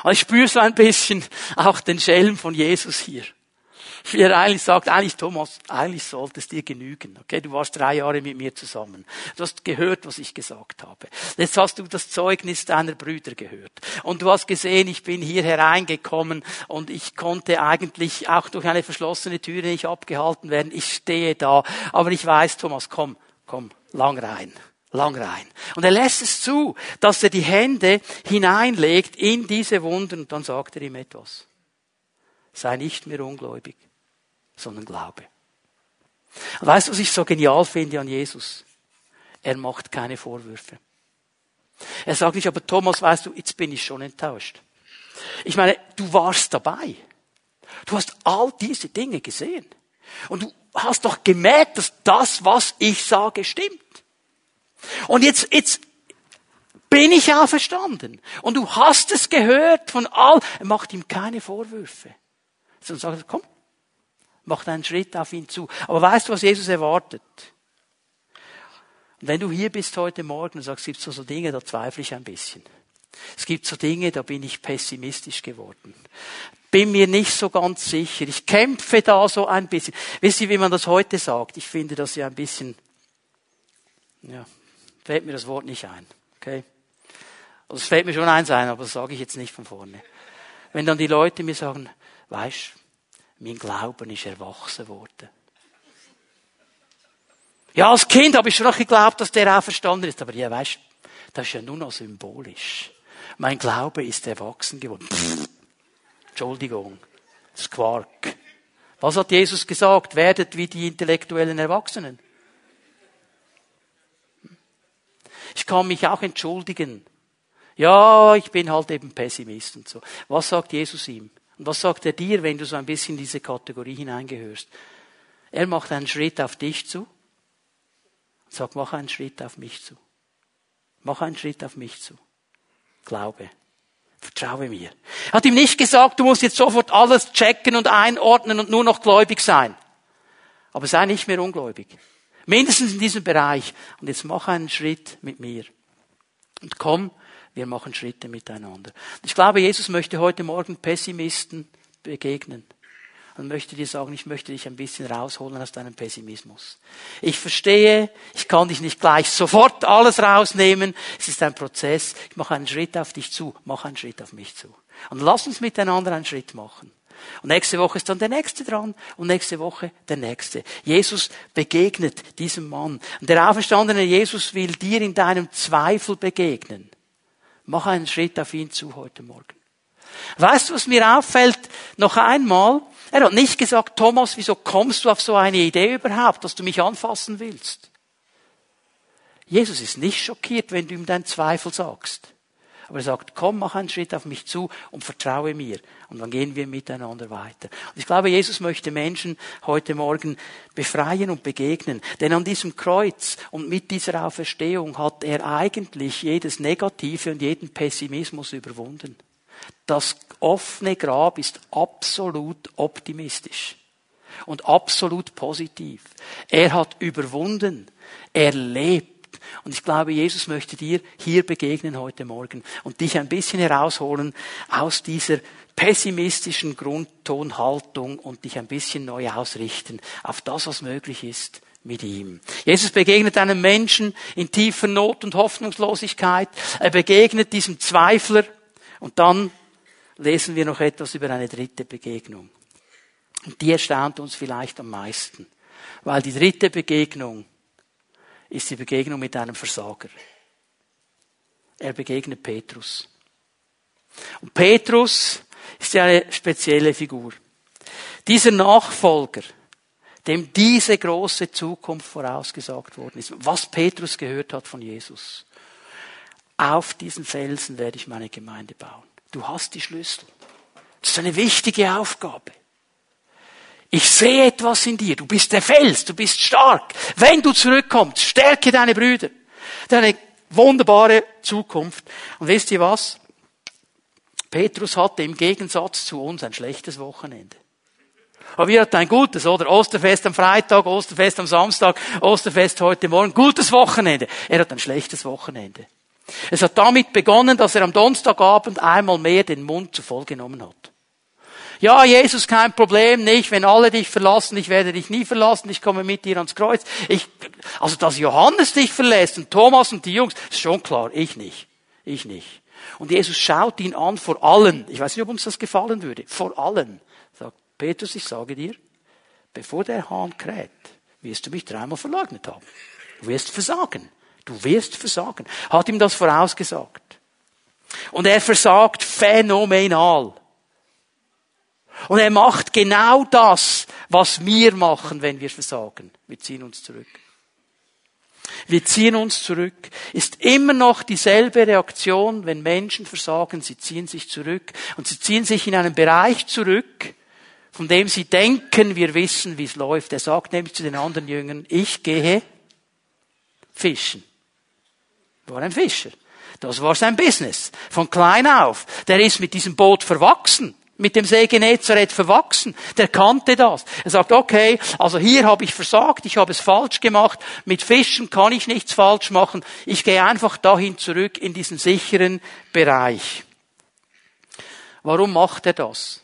Aber ich spüre so ein bisschen auch den Schelm von Jesus hier. Wie er eigentlich sagt, eigentlich Thomas, eigentlich sollte es dir genügen. Okay, du warst drei Jahre mit mir zusammen. Du hast gehört, was ich gesagt habe. Jetzt hast du das Zeugnis deiner Brüder gehört. Und du hast gesehen, ich bin hier hereingekommen und ich konnte eigentlich auch durch eine verschlossene Türe nicht abgehalten werden. Ich stehe da. Aber ich weiß, Thomas, komm, komm, lang rein lang rein. Und er lässt es zu, dass er die Hände hineinlegt in diese Wunden und dann sagt er ihm etwas. Sei nicht mehr ungläubig, sondern glaube. Und weißt du, was ich so genial finde an Jesus? Er macht keine Vorwürfe. Er sagt nicht, aber Thomas, weißt du, jetzt bin ich schon enttäuscht. Ich meine, du warst dabei. Du hast all diese Dinge gesehen. Und du hast doch gemerkt, dass das, was ich sage, stimmt. Und jetzt, jetzt bin ich auferstanden. Und du hast es gehört von all, er macht ihm keine Vorwürfe. Sondern sagt, komm, mach einen Schritt auf ihn zu. Aber weißt du, was Jesus erwartet? Und wenn du hier bist heute Morgen und sagst, es gibt so, so Dinge, da zweifle ich ein bisschen. Es gibt so Dinge, da bin ich pessimistisch geworden. Bin mir nicht so ganz sicher. Ich kämpfe da so ein bisschen. Wisst ihr, wie man das heute sagt? Ich finde das ja ein bisschen, ja, fällt mir das Wort nicht ein. Okay? Also es fällt mir schon eins ein, aber das sage ich jetzt nicht von vorne. Wenn dann die Leute mir sagen, weißt, mein Glauben ist erwachsen worden. Ja, als Kind habe ich schon noch geglaubt, dass der auch verstanden ist, aber ja, weißt, das ist ja nur noch symbolisch. Mein Glaube ist erwachsen geworden. Pff, Entschuldigung, das Quark. Was hat Jesus gesagt? Werdet wie die intellektuellen Erwachsenen. Ich kann mich auch entschuldigen. Ja, ich bin halt eben Pessimist und so. Was sagt Jesus ihm? Und was sagt er dir, wenn du so ein bisschen in diese Kategorie hineingehörst? Er macht einen Schritt auf dich zu und sagt, mach einen Schritt auf mich zu. Mach einen Schritt auf mich zu. Glaube. Vertraue mir. Er hat ihm nicht gesagt, du musst jetzt sofort alles checken und einordnen und nur noch gläubig sein. Aber sei nicht mehr ungläubig. Mindestens in diesem Bereich. Und jetzt mach einen Schritt mit mir. Und komm, wir machen Schritte miteinander. Ich glaube, Jesus möchte heute Morgen Pessimisten begegnen. und möchte dir sagen, ich möchte dich ein bisschen rausholen aus deinem Pessimismus. Ich verstehe, ich kann dich nicht gleich sofort alles rausnehmen. Es ist ein Prozess. Ich mache einen Schritt auf dich zu, mach einen Schritt auf mich zu. Und lass uns miteinander einen Schritt machen. Und nächste Woche ist dann der nächste dran und nächste Woche der nächste. Jesus begegnet diesem Mann. Und der auferstandene Jesus will dir in deinem Zweifel begegnen. Mach einen Schritt auf ihn zu heute Morgen. Weißt du, was mir auffällt? Noch einmal. Er hat nicht gesagt, Thomas, wieso kommst du auf so eine Idee überhaupt, dass du mich anfassen willst? Jesus ist nicht schockiert, wenn du ihm deinen Zweifel sagst. Aber er sagt, komm, mach einen Schritt auf mich zu und vertraue mir. Und dann gehen wir miteinander weiter. Und ich glaube, Jesus möchte Menschen heute Morgen befreien und begegnen. Denn an diesem Kreuz und mit dieser Auferstehung hat er eigentlich jedes Negative und jeden Pessimismus überwunden. Das offene Grab ist absolut optimistisch und absolut positiv. Er hat überwunden. Er lebt. Und ich glaube, Jesus möchte dir hier begegnen heute Morgen und dich ein bisschen herausholen aus dieser pessimistischen Grundtonhaltung und dich ein bisschen neu ausrichten auf das, was möglich ist mit ihm. Jesus begegnet einem Menschen in tiefer Not und Hoffnungslosigkeit. Er begegnet diesem Zweifler und dann lesen wir noch etwas über eine dritte Begegnung. Und die erstaunt uns vielleicht am meisten, weil die dritte Begegnung ist die Begegnung mit einem Versager. Er begegnet Petrus. Und Petrus ist ja eine spezielle Figur. Dieser Nachfolger, dem diese große Zukunft vorausgesagt worden ist, was Petrus gehört hat von Jesus. Auf diesen Felsen werde ich meine Gemeinde bauen. Du hast die Schlüssel. Das ist eine wichtige Aufgabe. Ich sehe etwas in dir. Du bist der Fels. Du bist stark. Wenn du zurückkommst, stärke deine Brüder. Deine wunderbare Zukunft. Und wisst ihr was? Petrus hatte im Gegensatz zu uns ein schlechtes Wochenende. Aber wir hatten ein gutes, oder? Osterfest am Freitag, Osterfest am Samstag, Osterfest heute Morgen. Gutes Wochenende. Er hat ein schlechtes Wochenende. Es hat damit begonnen, dass er am Donnerstagabend einmal mehr den Mund zu voll genommen hat. Ja, Jesus, kein Problem, nicht, wenn alle dich verlassen, ich werde dich nie verlassen, ich komme mit dir ans Kreuz. Ich, also, dass Johannes dich verlässt und Thomas und die Jungs, ist schon klar, ich nicht. Ich nicht. Und Jesus schaut ihn an vor allen. Ich weiß nicht, ob uns das gefallen würde. Vor allen. Sagt, Petrus, ich sage dir, bevor der Hahn kräht, wirst du mich dreimal verleugnet haben. Du wirst versagen. Du wirst versagen. Hat ihm das vorausgesagt. Und er versagt phänomenal. Und er macht genau das, was wir machen, wenn wir versagen. Wir ziehen uns zurück. Wir ziehen uns zurück. Ist immer noch dieselbe Reaktion, wenn Menschen versagen. Sie ziehen sich zurück. Und sie ziehen sich in einen Bereich zurück, von dem sie denken, wir wissen, wie es läuft. Er sagt nämlich zu den anderen Jüngern, ich gehe fischen war ein Fischer. Das war sein Business. Von klein auf. Der ist mit diesem Boot verwachsen. Mit dem See Genezareth verwachsen. Der kannte das. Er sagt, okay, also hier habe ich versagt, ich habe es falsch gemacht. Mit Fischen kann ich nichts falsch machen. Ich gehe einfach dahin zurück in diesen sicheren Bereich. Warum macht er das?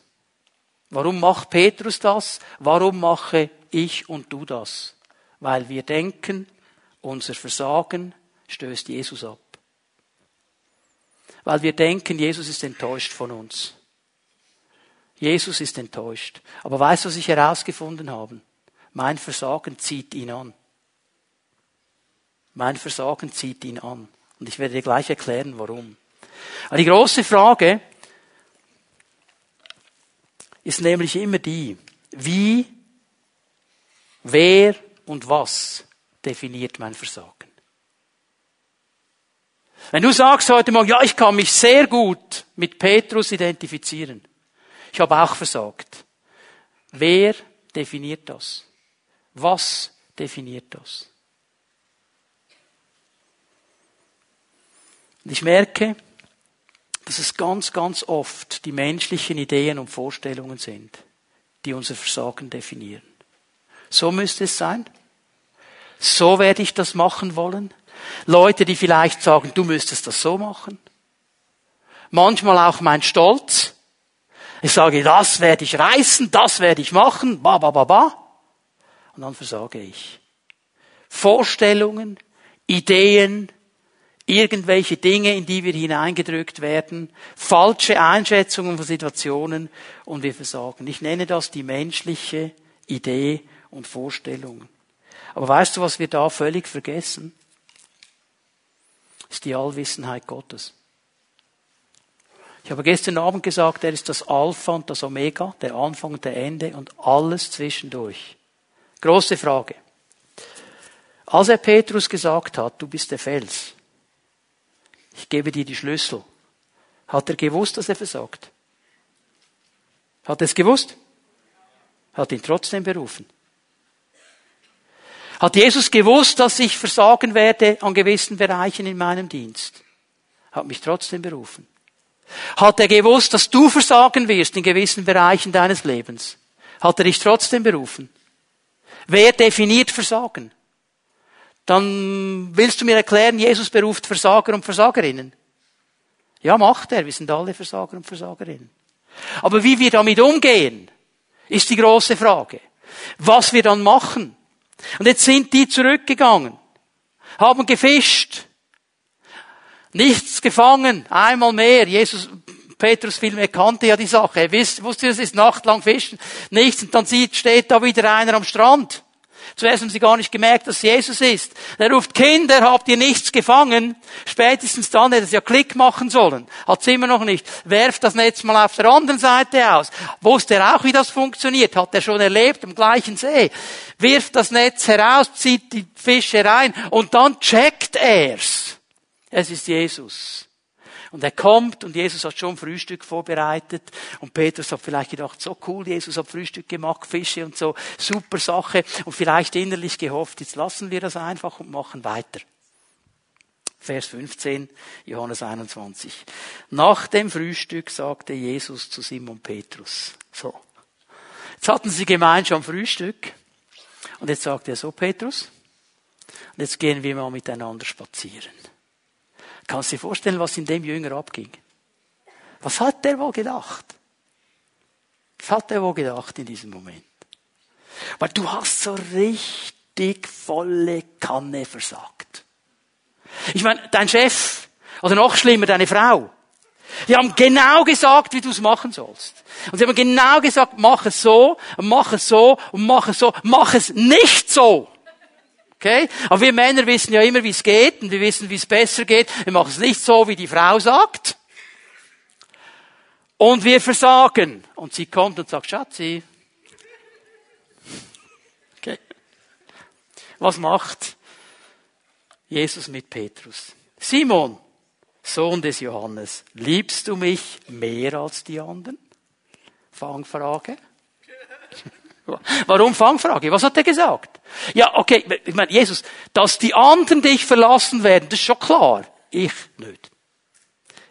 Warum macht Petrus das? Warum mache ich und du das? Weil wir denken, unser Versagen stößt Jesus ab. Weil wir denken, Jesus ist enttäuscht von uns. Jesus ist enttäuscht. Aber weißt du, was ich herausgefunden habe? Mein Versagen zieht ihn an. Mein Versagen zieht ihn an. Und ich werde dir gleich erklären, warum. Aber die große Frage ist nämlich immer die, wie, wer und was definiert mein Versagen? Wenn du sagst heute Morgen, ja, ich kann mich sehr gut mit Petrus identifizieren. Ich habe auch versagt. Wer definiert das? Was definiert das? Und ich merke, dass es ganz, ganz oft die menschlichen Ideen und Vorstellungen sind, die unser Versagen definieren. So müsste es sein. So werde ich das machen wollen. Leute, die vielleicht sagen, du müsstest das so machen. Manchmal auch mein Stolz. Ich sage, das werde ich reißen, das werde ich machen, ba, ba, ba, ba. Und dann versage ich. Vorstellungen, Ideen, irgendwelche Dinge, in die wir hineingedrückt werden, falsche Einschätzungen von Situationen und wir versagen. Ich nenne das die menschliche Idee und Vorstellungen. Aber weißt du, was wir da völlig vergessen? Ist die Allwissenheit Gottes. Ich habe gestern Abend gesagt, er ist das Alpha und das Omega, der Anfang und der Ende und alles zwischendurch. Große Frage. Als er Petrus gesagt hat, du bist der Fels, ich gebe dir die Schlüssel, hat er gewusst, dass er versagt? Hat er es gewusst? Hat ihn trotzdem berufen. Hat Jesus gewusst, dass ich versagen werde an gewissen Bereichen in meinem Dienst? Hat mich trotzdem berufen. Hat er gewusst, dass du versagen wirst in gewissen Bereichen deines Lebens? Hat er dich trotzdem berufen? Wer definiert Versagen? Dann willst du mir erklären, Jesus beruft Versager und Versagerinnen. Ja, macht er. Wir sind alle Versager und Versagerinnen. Aber wie wir damit umgehen, ist die große Frage. Was wir dann machen. Und jetzt sind die zurückgegangen, haben gefischt, nichts gefangen, einmal mehr. Jesus, Petrus viel mehr kannte ja die Sache. Er wusste, es ist nachtlang fischen, nichts. Und dann sieht, steht da wieder einer am Strand. Zuerst haben sie gar nicht gemerkt, dass Jesus ist. Er ruft, Kinder, habt ihr nichts gefangen? Spätestens dann hätte es ja Klick machen sollen. Hat's immer noch nicht. Werft das Netz mal auf der anderen Seite aus. Wusste er auch, wie das funktioniert? Hat er schon erlebt am gleichen See. Wirft das Netz heraus, zieht die Fische rein und dann checkt er's. Es ist Jesus. Und er kommt und Jesus hat schon Frühstück vorbereitet und Petrus hat vielleicht gedacht, so cool, Jesus hat Frühstück gemacht, Fische und so, super Sache und vielleicht innerlich gehofft, jetzt lassen wir das einfach und machen weiter. Vers 15, Johannes 21. Nach dem Frühstück sagte Jesus zu Simon Petrus, so. Jetzt hatten sie gemeinsam Frühstück und jetzt sagt er so, Petrus, und jetzt gehen wir mal miteinander spazieren. Kannst du dir vorstellen, was in dem Jünger abging? Was hat der wohl gedacht? Was hat der wohl gedacht in diesem Moment? Weil du hast so richtig volle Kanne versagt. Ich meine, dein Chef, oder noch schlimmer, deine Frau, die haben genau gesagt, wie du es machen sollst. Und sie haben genau gesagt, mach es so, mach es so mach es so, mach es nicht so. Okay? Aber wir Männer wissen ja immer, wie es geht und wir wissen, wie es besser geht. Wir machen es nicht so, wie die Frau sagt. Und wir versagen. Und sie kommt und sagt, Schatzi. Okay. Was macht Jesus mit Petrus? Simon, Sohn des Johannes, liebst du mich mehr als die anderen? Fangfrage. Warum Fangfrage? Was hat er gesagt? Ja, okay, ich meine, Jesus, dass die anderen dich verlassen werden, das ist schon klar. Ich nicht.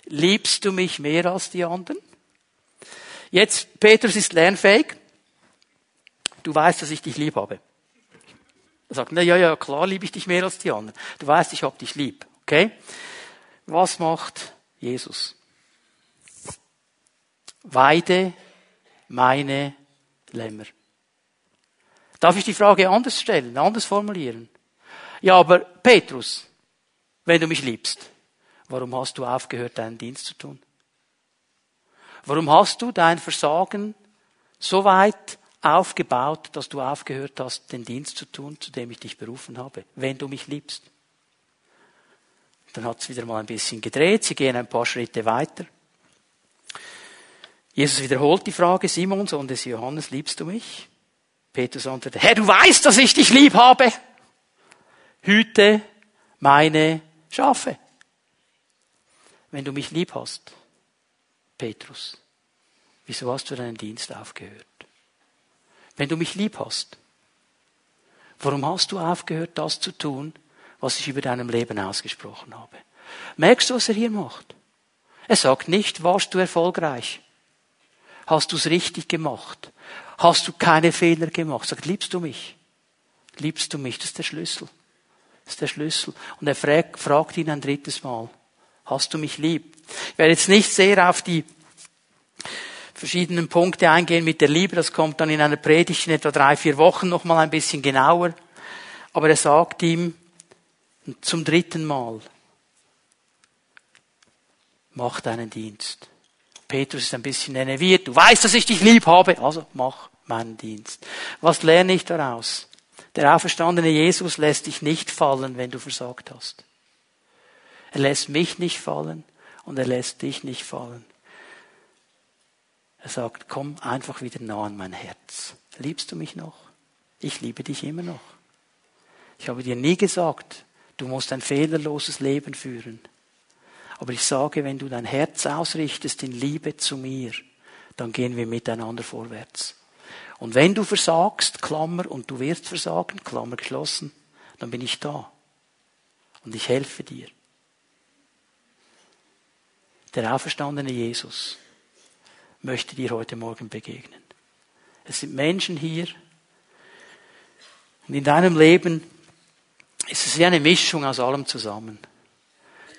Liebst du mich mehr als die anderen? Jetzt, Petrus ist lernfähig. Du weißt, dass ich dich lieb habe. Er sagt, na ja, ja, klar liebe ich dich mehr als die anderen. Du weißt, ich habe dich lieb. Okay? Was macht Jesus? Weide meine Lämmer. Darf ich die Frage anders stellen, anders formulieren? Ja, aber Petrus, wenn du mich liebst, warum hast du aufgehört, deinen Dienst zu tun? Warum hast du dein Versagen so weit aufgebaut, dass du aufgehört hast, den Dienst zu tun, zu dem ich dich berufen habe, wenn du mich liebst? Dann hat es wieder mal ein bisschen gedreht, sie gehen ein paar Schritte weiter. Jesus wiederholt die Frage, Simon, Sohn des Johannes, liebst du mich? Petrus antwortete, Herr, du weißt, dass ich dich lieb habe. Hüte meine Schafe. Wenn du mich lieb hast, Petrus, wieso hast du deinen Dienst aufgehört? Wenn du mich lieb hast, warum hast du aufgehört, das zu tun, was ich über deinem Leben ausgesprochen habe? Merkst du, was er hier macht? Er sagt nicht, warst du erfolgreich? Hast du es richtig gemacht? Hast du keine Fehler gemacht. Sagt, liebst du mich? Liebst du mich? Das ist der Schlüssel. Das ist der Schlüssel. Und er fragt, fragt ihn ein drittes Mal, hast du mich lieb? Ich werde jetzt nicht sehr auf die verschiedenen Punkte eingehen mit der Liebe. Das kommt dann in einer Predigt in etwa drei, vier Wochen nochmal ein bisschen genauer. Aber er sagt ihm zum dritten Mal, mach deinen Dienst. Petrus ist ein bisschen enerviert. Du weißt, dass ich dich lieb habe, also mach meinen Dienst. Was lerne ich daraus? Der auferstandene Jesus lässt dich nicht fallen, wenn du versagt hast. Er lässt mich nicht fallen und er lässt dich nicht fallen. Er sagt, komm einfach wieder nah an mein Herz. Liebst du mich noch? Ich liebe dich immer noch. Ich habe dir nie gesagt, du musst ein fehlerloses Leben führen. Aber ich sage, wenn du dein Herz ausrichtest in Liebe zu mir, dann gehen wir miteinander vorwärts. Und wenn du versagst, Klammer, und du wirst versagen, Klammer geschlossen, dann bin ich da. Und ich helfe dir. Der auferstandene Jesus möchte dir heute Morgen begegnen. Es sind Menschen hier. Und in deinem Leben ist es wie eine Mischung aus allem zusammen.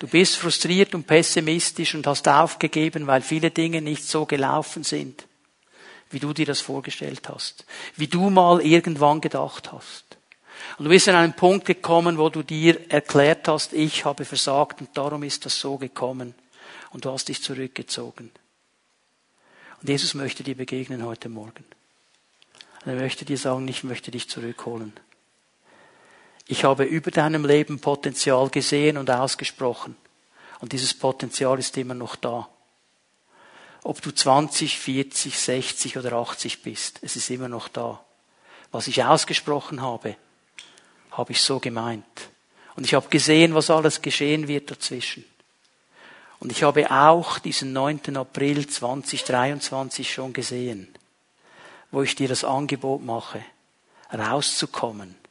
Du bist frustriert und pessimistisch und hast aufgegeben, weil viele Dinge nicht so gelaufen sind, wie du dir das vorgestellt hast, wie du mal irgendwann gedacht hast. Und du bist an einen Punkt gekommen, wo du dir erklärt hast, ich habe versagt und darum ist das so gekommen. Und du hast dich zurückgezogen. Und Jesus möchte dir begegnen heute Morgen. Und er möchte dir sagen, ich möchte dich zurückholen. Ich habe über deinem Leben Potenzial gesehen und ausgesprochen. Und dieses Potenzial ist immer noch da. Ob du 20, 40, 60 oder 80 bist, es ist immer noch da. Was ich ausgesprochen habe, habe ich so gemeint. Und ich habe gesehen, was alles geschehen wird dazwischen. Und ich habe auch diesen 9. April 2023 schon gesehen, wo ich dir das Angebot mache, rauszukommen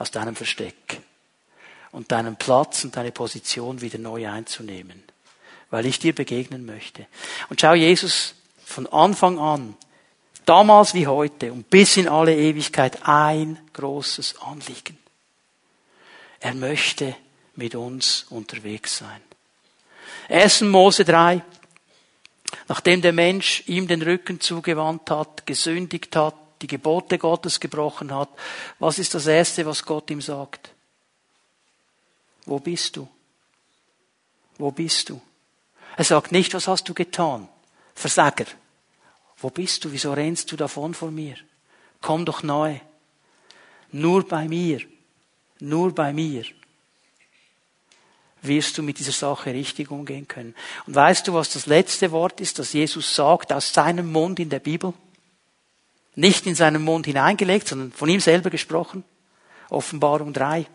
aus deinem Versteck und deinen Platz und deine Position wieder neu einzunehmen, weil ich dir begegnen möchte. Und schau, Jesus von Anfang an, damals wie heute und bis in alle Ewigkeit ein großes Anliegen. Er möchte mit uns unterwegs sein. 1. Mose 3. Nachdem der Mensch ihm den Rücken zugewandt hat, gesündigt hat, die Gebote Gottes gebrochen hat, was ist das Erste, was Gott ihm sagt? Wo bist du? Wo bist du? Er sagt nicht, was hast du getan? Versager. Wo bist du? Wieso rennst du davon vor mir? Komm doch neu. Nur bei mir. Nur bei mir wirst du mit dieser Sache richtig umgehen können. Und weißt du, was das letzte Wort ist, das Jesus sagt aus seinem Mund in der Bibel? Nicht in seinen Mund hineingelegt, sondern von ihm selber gesprochen. Offenbarung 3.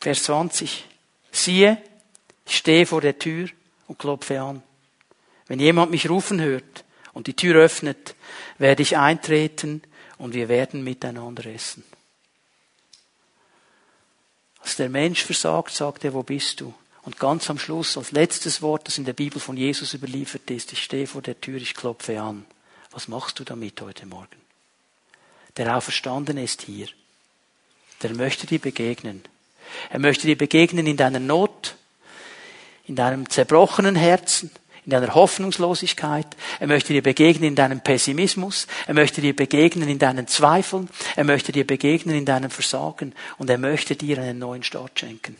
Vers 20. Siehe, ich stehe vor der Tür und klopfe an. Wenn jemand mich rufen hört und die Tür öffnet, werde ich eintreten und wir werden miteinander essen. Als der Mensch versagt, sagt er, wo bist du? Und ganz am Schluss, als letztes Wort, das in der Bibel von Jesus überliefert ist, ich stehe vor der Tür, ich klopfe an. Was machst du damit heute Morgen? Der Auferstandene ist hier. Der möchte dir begegnen. Er möchte dir begegnen in deiner Not, in deinem zerbrochenen Herzen, in deiner Hoffnungslosigkeit. Er möchte dir begegnen in deinem Pessimismus. Er möchte dir begegnen in deinen Zweifeln. Er möchte dir begegnen in deinem Versagen. Und er möchte dir einen neuen Start schenken.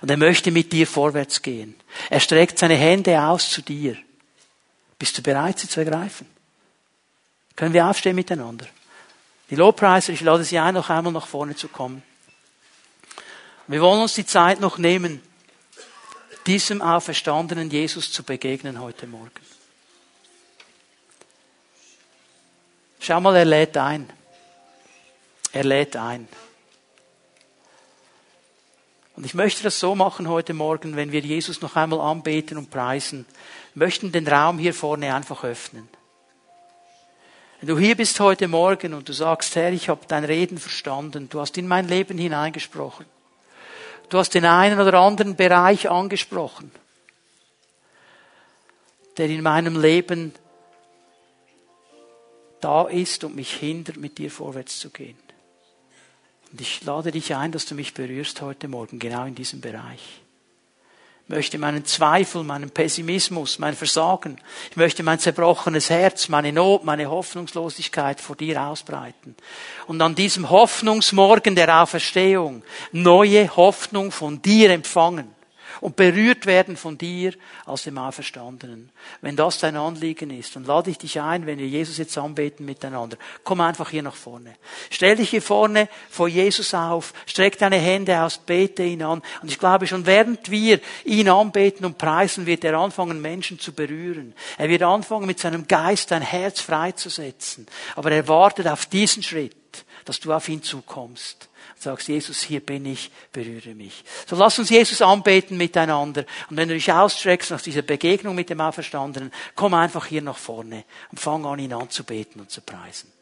Und er möchte mit dir vorwärts gehen. Er streckt seine Hände aus zu dir. Bist du bereit, sie zu ergreifen? Können wir aufstehen miteinander? Die Lobpreiser, ich lade Sie ein, noch einmal nach vorne zu kommen. Wir wollen uns die Zeit noch nehmen, diesem auferstandenen Jesus zu begegnen heute Morgen. Schau mal, er lädt ein. Er lädt ein. Und ich möchte das so machen heute Morgen, wenn wir Jesus noch einmal anbeten und preisen, möchten den Raum hier vorne einfach öffnen. Wenn du hier bist heute Morgen und du sagst, Herr, ich habe dein Reden verstanden, du hast in mein Leben hineingesprochen. Du hast den einen oder anderen Bereich angesprochen, der in meinem Leben da ist und mich hindert, mit dir vorwärts zu gehen. Und ich lade dich ein, dass du mich berührst heute Morgen, genau in diesem Bereich. Ich möchte meinen Zweifel, meinen Pessimismus, mein Versagen, ich möchte mein zerbrochenes Herz, meine Not, meine Hoffnungslosigkeit vor dir ausbreiten. Und an diesem Hoffnungsmorgen der Auferstehung neue Hoffnung von dir empfangen und berührt werden von dir als dem Auferstandenen. Wenn das dein Anliegen ist, dann lade ich dich ein, wenn wir Jesus jetzt anbeten miteinander. Komm einfach hier nach vorne. Stell dich hier vorne vor Jesus auf, streck deine Hände aus, bete ihn an. Und ich glaube schon, während wir ihn anbeten und preisen, wird er anfangen, Menschen zu berühren. Er wird anfangen, mit seinem Geist dein Herz freizusetzen. Aber er wartet auf diesen Schritt, dass du auf ihn zukommst sagst, Jesus, hier bin ich, berühre mich. So lass uns Jesus anbeten miteinander. Und wenn du dich ausstreckst nach dieser Begegnung mit dem Auferstandenen, komm einfach hier nach vorne und fang an, ihn anzubeten und zu preisen.